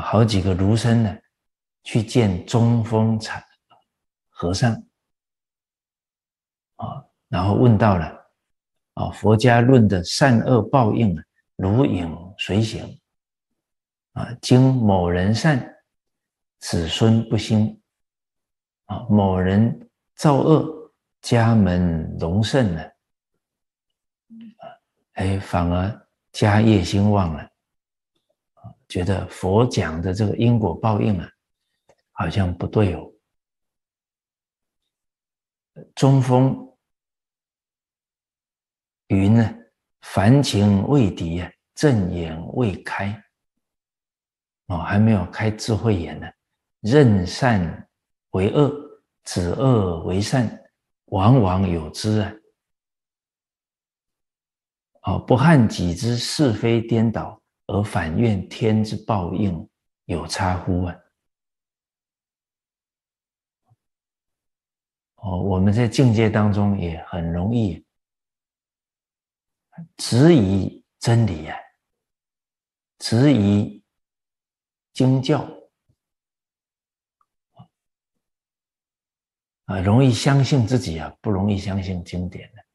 好几个儒生呢，去见中峰禅和尚，啊，然后问到了，啊，佛家论的善恶报应啊，如影随形，啊，经某人善，子孙不兴，啊，某人造恶，家门隆盛呢，啊，哎，反而家业兴旺了。觉得佛讲的这个因果报应啊，好像不对哦。中风云呢，凡情未敌啊，正眼未开哦，还没有开智慧眼呢。任善为恶，指恶为善，往往有之啊。哦，不害己之是非颠倒。而反怨天之报应有差乎啊？哦，我们在境界当中也很容易质疑真理呀，质疑经教啊，容易相信自己啊，不容易相信经典的。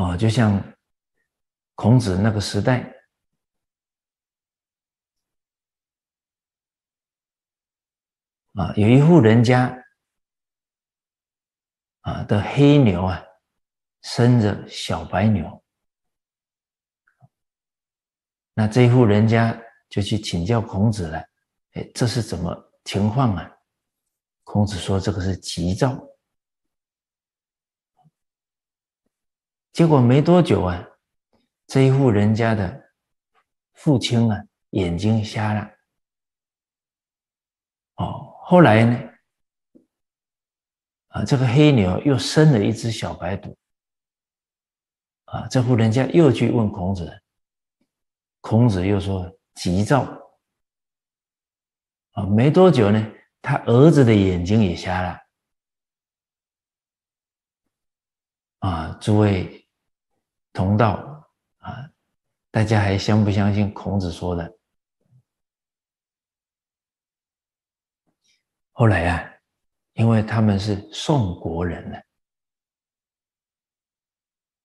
哦，就像孔子那个时代啊，有一户人家啊的黑牛啊生着小白牛，那这户人家就去请教孔子了。哎，这是怎么情况啊？孔子说：“这个是吉兆。”结果没多久啊，这一户人家的父亲啊眼睛瞎了。哦，后来呢，啊，这个黑牛又生了一只小白犊。啊，这户人家又去问孔子，孔子又说急躁。啊，没多久呢，他儿子的眼睛也瞎了。啊，诸位。同道啊，大家还相不相信孔子说的？后来啊，因为他们是宋国人呢，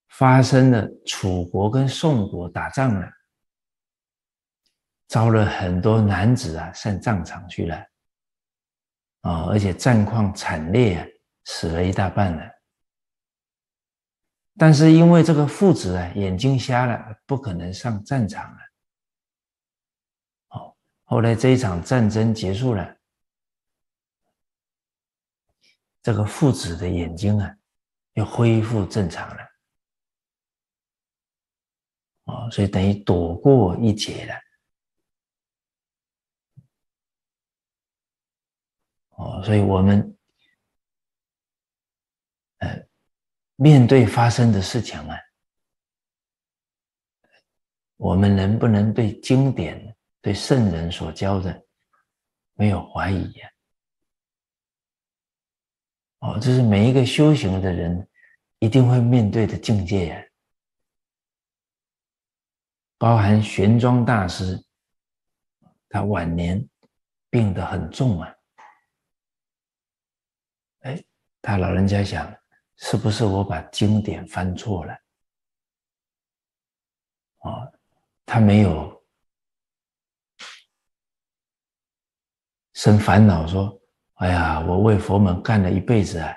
发生了楚国跟宋国打仗了，招了很多男子啊上战场去了，啊，而且战况惨烈啊，死了一大半了。但是因为这个父子啊眼睛瞎了，不可能上战场了。哦，后来这一场战争结束了，这个父子的眼睛啊又恢复正常了。哦，所以等于躲过一劫了。哦，所以我们，呃。面对发生的事情啊，我们能不能对经典、对圣人所教的没有怀疑呀？哦，这是每一个修行的人一定会面对的境界呀。包含玄奘大师，他晚年病得很重啊，哎，他老人家想。是不是我把经典翻错了？啊，他没有生烦恼，说：“哎呀，我为佛门干了一辈子啊，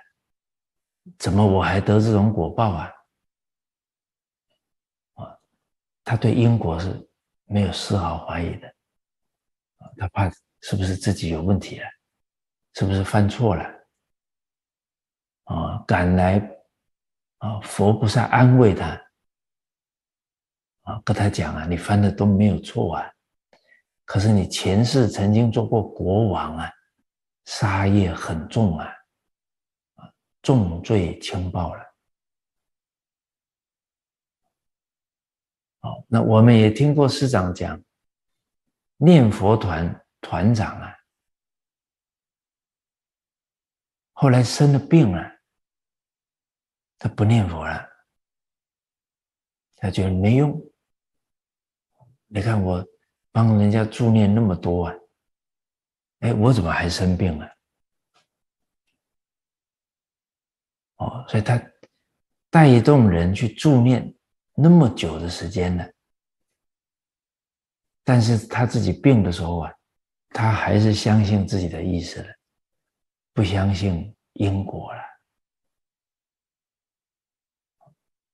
怎么我还得这种果报啊？”啊，他对因果是没有丝毫怀疑的，他怕是不是自己有问题了，是不是犯错了？啊，赶来啊！佛菩萨安慰他啊，跟他讲啊，你犯的都没有错啊，可是你前世曾经做过国王啊，杀业很重啊，啊，重罪轻报了。好，那我们也听过师长讲，念佛团团长啊，后来生了病了。他不念佛了，他觉得没用，你看我帮人家助念那么多啊，哎，我怎么还生病了？哦，所以他带动人去助念那么久的时间呢，但是他自己病的时候啊，他还是相信自己的意识了，不相信因果了，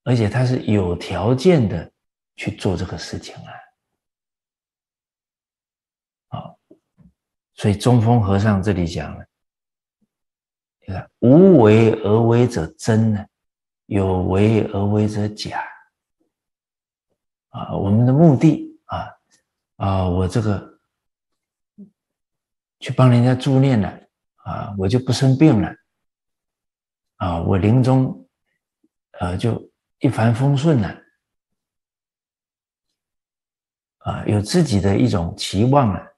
而且他是有条件的去做这个事情啊。好，所以中峰和尚这里讲了。你看，无为而为者真呢，有为而为者假。啊，我们的目的啊啊，我这个去帮人家助念了啊，我就不生病了啊，我临终呃就一帆风顺了啊，有自己的一种期望了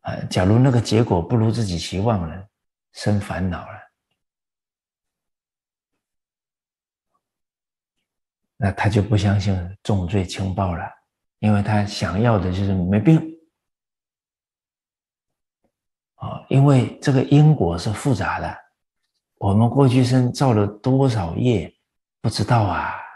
啊。假如那个结果不如自己期望了，生烦恼了。那他就不相信重罪轻报了，因为他想要的就是没病啊。因为这个因果是复杂的，我们过去生造了多少业，不知道啊。啊，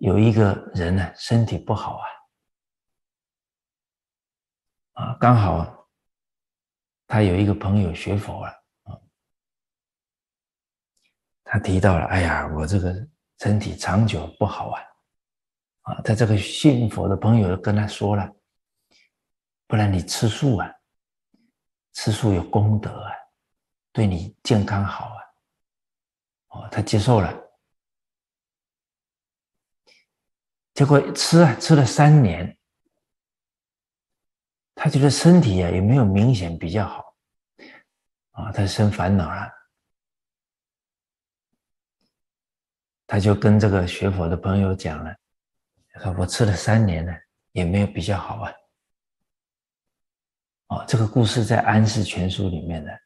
有一个人呢，身体不好啊，啊，刚好他有一个朋友学佛了。他提到了，哎呀，我这个身体长久不好啊，啊，他这个信佛的朋友跟他说了，不然你吃素啊，吃素有功德啊，对你健康好啊，哦，他接受了，结果吃啊吃了三年，他觉得身体啊也没有明显比较好，啊，他生烦恼了。他就跟这个学佛的朋友讲了，他说我吃了三年了，也没有比较好啊。哦，这个故事在《安世全书》里面的。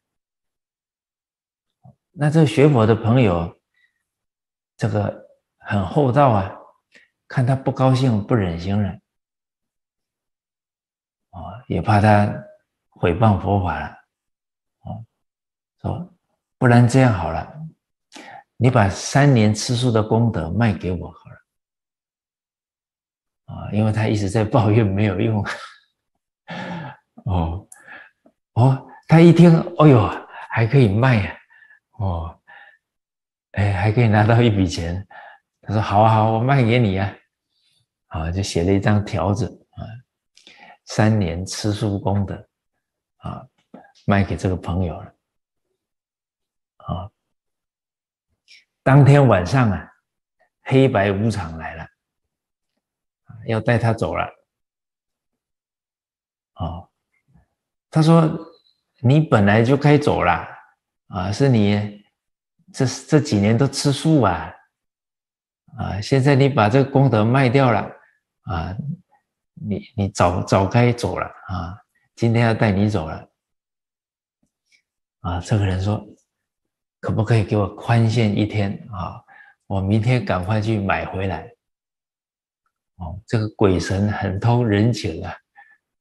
那这个学佛的朋友，这个很厚道啊，看他不高兴、不忍心了，哦，也怕他毁谤佛法了，哦，说不然这样好了。你把三年吃素的功德卖给我好了，啊，因为他一直在抱怨没有用。哦，哦，他一听，哦呦，还可以卖呀，哦，哎，还可以拿到一笔钱。他说：“好啊，好，我卖给你呀。”啊，就写了一张条子啊，三年吃素功德啊，卖给这个朋友了，啊。当天晚上啊，黑白无常来了，要带他走了。哦，他说：“你本来就该走了啊，是你这这几年都吃素啊，啊，现在你把这个功德卖掉了啊，你你早早该走了啊，今天要带你走了。”啊，这个人说。可不可以给我宽限一天啊？我明天赶快去买回来。哦，这个鬼神很通人情啊！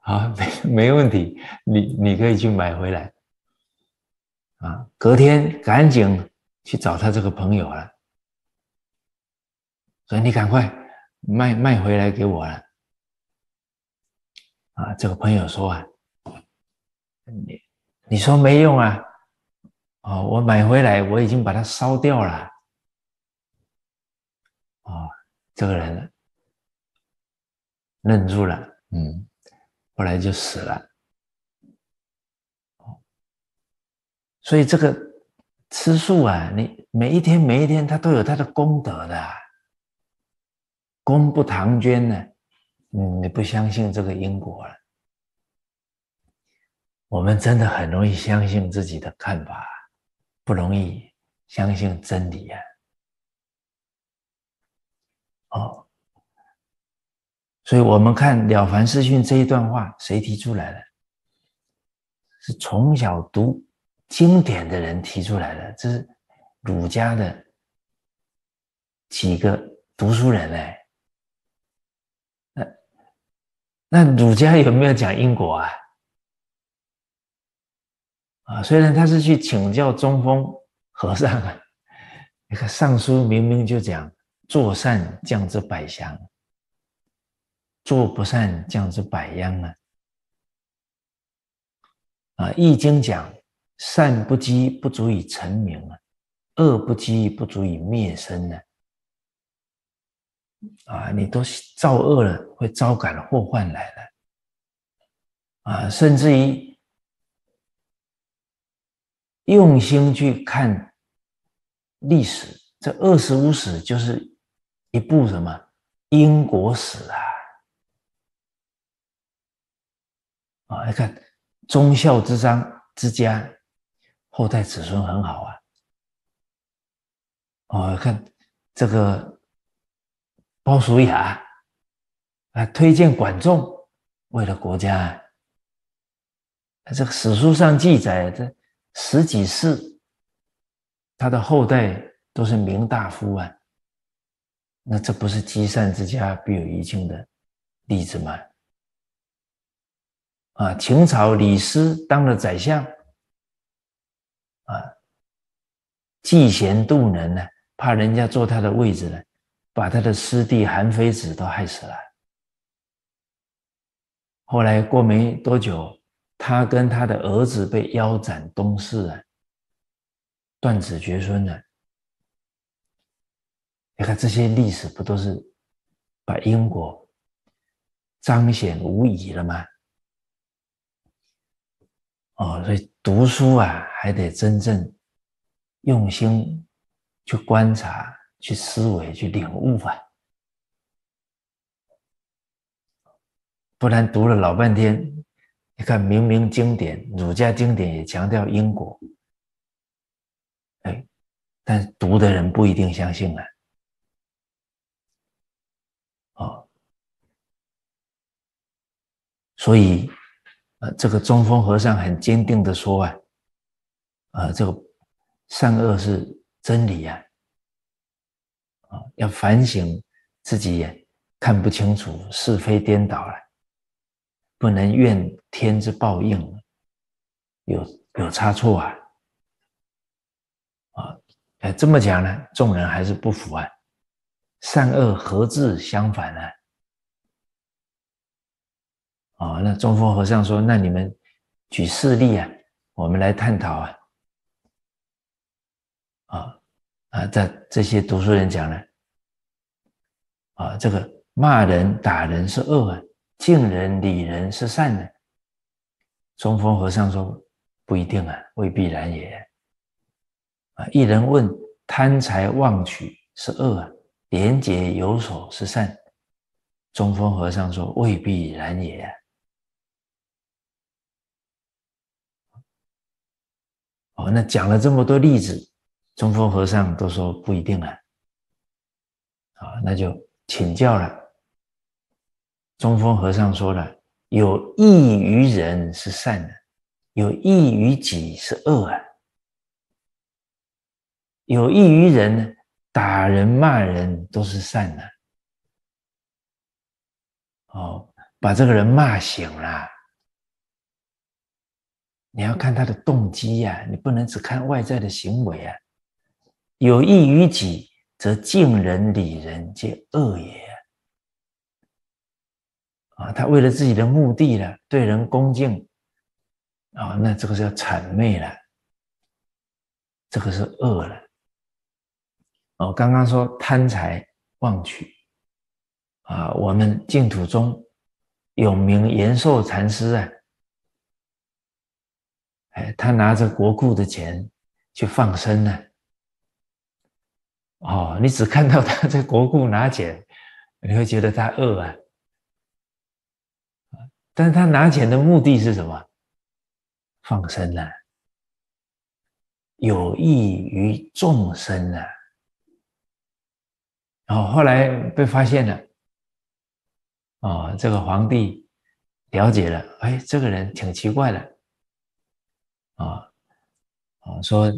啊，没没问题，你你可以去买回来。啊，隔天赶紧去找他这个朋友了，所以你赶快卖卖回来给我了。啊，这个朋友说啊，你你说没用啊。哦，我买回来，我已经把它烧掉了。哦，这个人愣住了，嗯，后来就死了。所以这个吃素啊，你每一天每一天，它都有它的功德的，功不唐捐呢。你不相信这个因果了，我们真的很容易相信自己的看法。不容易相信真理呀！哦，所以我们看《了凡四训》这一段话，谁提出来的？是从小读经典的人提出来的，这是儒家的几个读书人呢？那儒家有没有讲因果啊？啊，虽然他是去请教中峰和尚啊，那个尚书明明就讲做善降之百祥，做不善降之百殃啊。啊，易经讲善不积不足以成名啊，恶不积不足以灭身呢。啊，啊你都造恶了，会招感祸患来了。啊，甚至于用心去看历史，这二十五史就是一部什么因果史啊！啊，你看忠孝之章之家，后代子孙很好啊。哦，看这个。鲍叔牙啊，推荐管仲，为了国家。这个史书上记载，这十几世，他的后代都是名大夫啊。那这不是积善之家必有余庆的例子吗？啊，秦朝李斯当了宰相，啊，嫉贤妒能呢，怕人家坐他的位置呢。把他的师弟韩非子都害死了。后来过没多久，他跟他的儿子被腰斩东市啊，断子绝孙了。你看这些历史不都是把因果彰显无疑了吗？哦，所以读书啊，还得真正用心去观察。去思维，去领悟啊！不然读了老半天，你看明明经典，儒家经典也强调因果，哎，但读的人不一定相信啊。哦，所以，呃，这个中峰和尚很坚定的说啊，啊，这个善恶是真理呀。啊，要反省自己也看不清楚是非颠倒了，不能怨天之报应，有有差错啊！啊，哎，这么讲呢，众人还是不服啊，善恶何自相反呢？啊，那中峰和尚说：“那你们举事例啊，我们来探讨啊。”啊。啊，这这些读书人讲呢，啊，这个骂人打人是恶啊，敬人礼人是善的。中峰和尚说不一定啊，未必然也。啊，一人问贪财妄取是恶啊，廉洁有所是善。中峰和尚说未必然也。哦，那讲了这么多例子。中峰和尚都说不一定啊，啊，那就请教了。中峰和尚说了：有益于人是善的，有益于己是恶啊。有益于人，打人骂人都是善的。哦，把这个人骂醒了，你要看他的动机呀，你不能只看外在的行为啊。有益于己，则敬人礼人皆恶也。啊，他为了自己的目的呢，对人恭敬，啊，那这个是要谄媚了，这个是恶了。哦，刚刚说贪财妄取，啊，我们净土中有名延寿禅师啊，哎，他拿着国库的钱去放生呢。哦，你只看到他在国库拿钱，你会觉得他恶啊。但是他拿钱的目的是什么？放生啊，有益于众生啊。然后后来被发现了，哦，这个皇帝了解了，哎，这个人挺奇怪的，啊，啊，说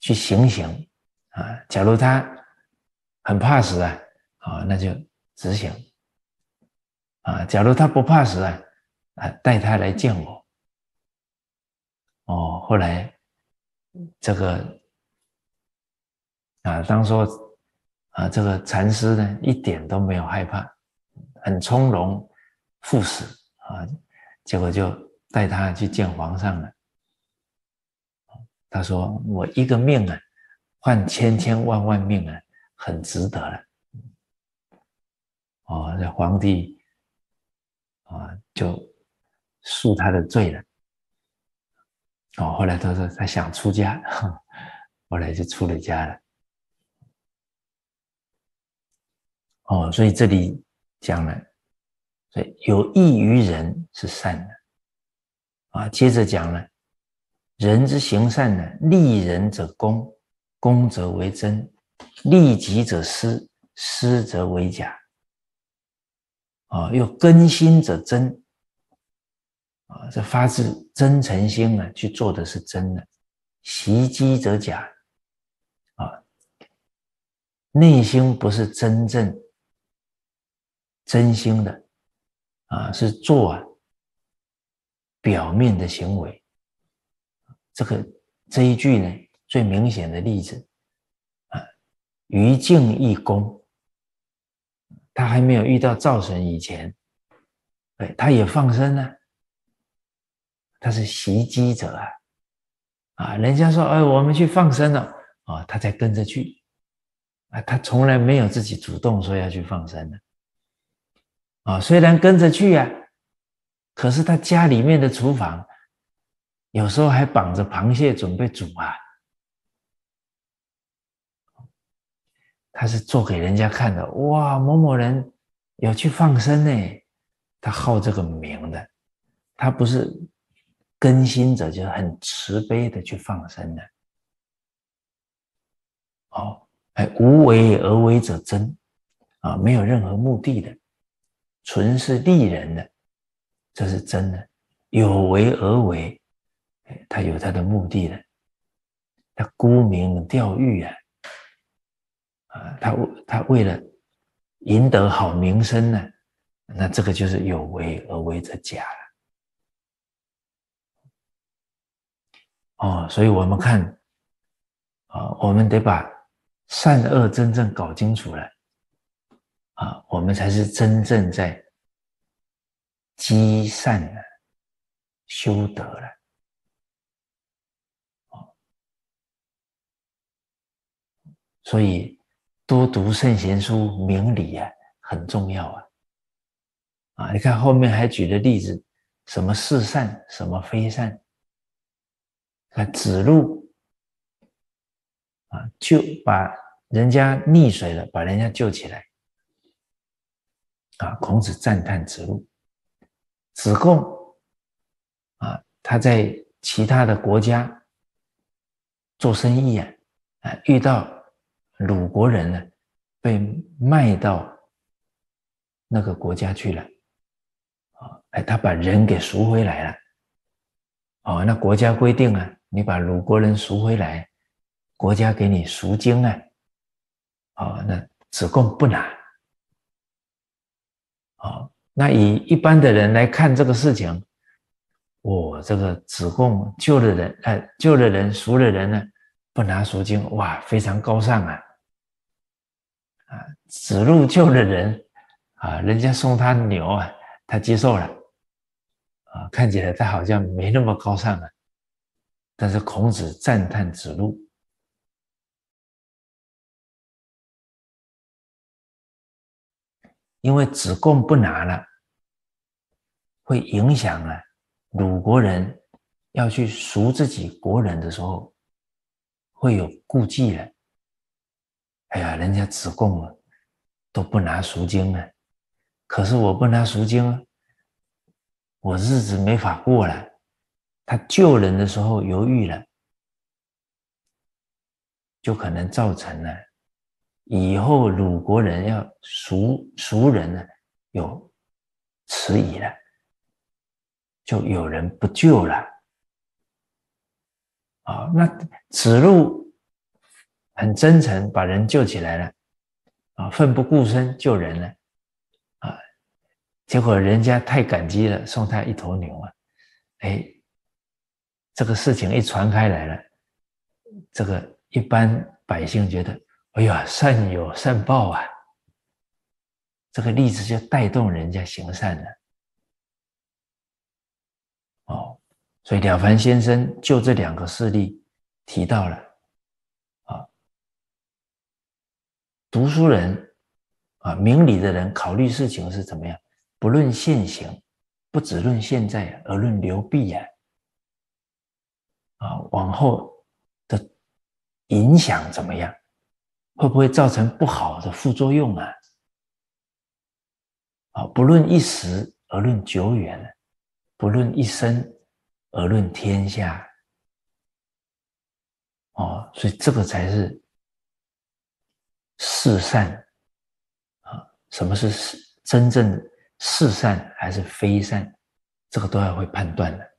去醒醒。啊，假如他很怕死啊，啊，那就执行啊。假如他不怕死啊，啊，带他来见我。哦，后来这个啊，当说啊，这个禅师呢，一点都没有害怕，很从容赴死啊，结果就带他去见皇上了。他说：“我一个命啊，换千千万万命啊，很值得了。”哦，这皇帝啊，就恕他的罪了。哦，后来他说他想出家，后来就出了家了。哦，所以这里讲了，所以有益于人是善的。啊，接着讲了。人之行善呢，利人者功，功则为真；利己者失，失则为假。啊，又根心者真。啊，这发自真诚心啊，去做的是真的；袭击者假。啊，内心不是真正真心的，啊，是做啊表面的行为。这个这一句呢，最明显的例子啊，于静一功，他还没有遇到造神以前，哎，他也放生呢，他是袭击者啊，啊，人家说哎，我们去放生了，啊，他才跟着去，啊，他从来没有自己主动说要去放生的，啊，虽然跟着去呀，可是他家里面的厨房。有时候还绑着螃蟹准备煮啊，他是做给人家看的。哇，某某人有去放生呢，他好这个名的，他不是更新者，就是很慈悲的去放生的。哦，哎，无为而为者真啊，没有任何目的的，纯是利人的，这是真的。有为而为。哎他有他的目的的，他沽名钓誉啊，啊，他为他为了赢得好名声呢，那这个就是有为而为者假了。哦，所以我们看啊，我们得把善恶真正搞清楚了啊，我们才是真正在积善了、修德了。所以，多读圣贤书，明理啊，很重要啊！啊，你看后面还举的例子，什么是善，什么非善？看子路啊，就把人家溺水了，把人家救起来。啊，孔子赞叹子路。子贡啊，他在其他的国家做生意啊，啊，遇到。鲁国人呢，被卖到那个国家去了，啊，哎，他把人给赎回来了，哦，那国家规定啊，你把鲁国人赎回来，国家给你赎金啊，哦，那子贡不拿，哦，那以一般的人来看这个事情，我这个子贡救了人，哎，救了人，赎了人呢，不拿赎金，哇，非常高尚啊。啊，子路救了人，啊，人家送他牛啊，他接受了，啊，看起来他好像没那么高尚啊，但是孔子赞叹子路，因为子贡不拿了，会影响啊，鲁国人要去赎自己国人的时候，会有顾忌了。哎呀，人家子贡啊都不拿赎金了，可是我不拿赎金，我日子没法过了。他救人的时候犹豫了，就可能造成了以后鲁国人要赎赎人呢有迟疑了，就有人不救了。啊，那子路。很真诚，把人救起来了，啊，奋不顾身救人了，啊，结果人家太感激了，送他一头牛啊，哎，这个事情一传开来了，这个一般百姓觉得，哎呀，善有善报啊，这个例子就带动人家行善了，哦。所以了凡先生就这两个事例提到了，啊，读书人啊，明理的人考虑事情是怎么样？不论现行，不只论现在，而论流弊呀，啊，往后的影响怎么样？会不会造成不好的副作用啊？啊，不论一时，而论久远，不论一生。而论天下，哦，所以这个才是是善啊。什么是是真正的是善还是非善？这个都要会判断的。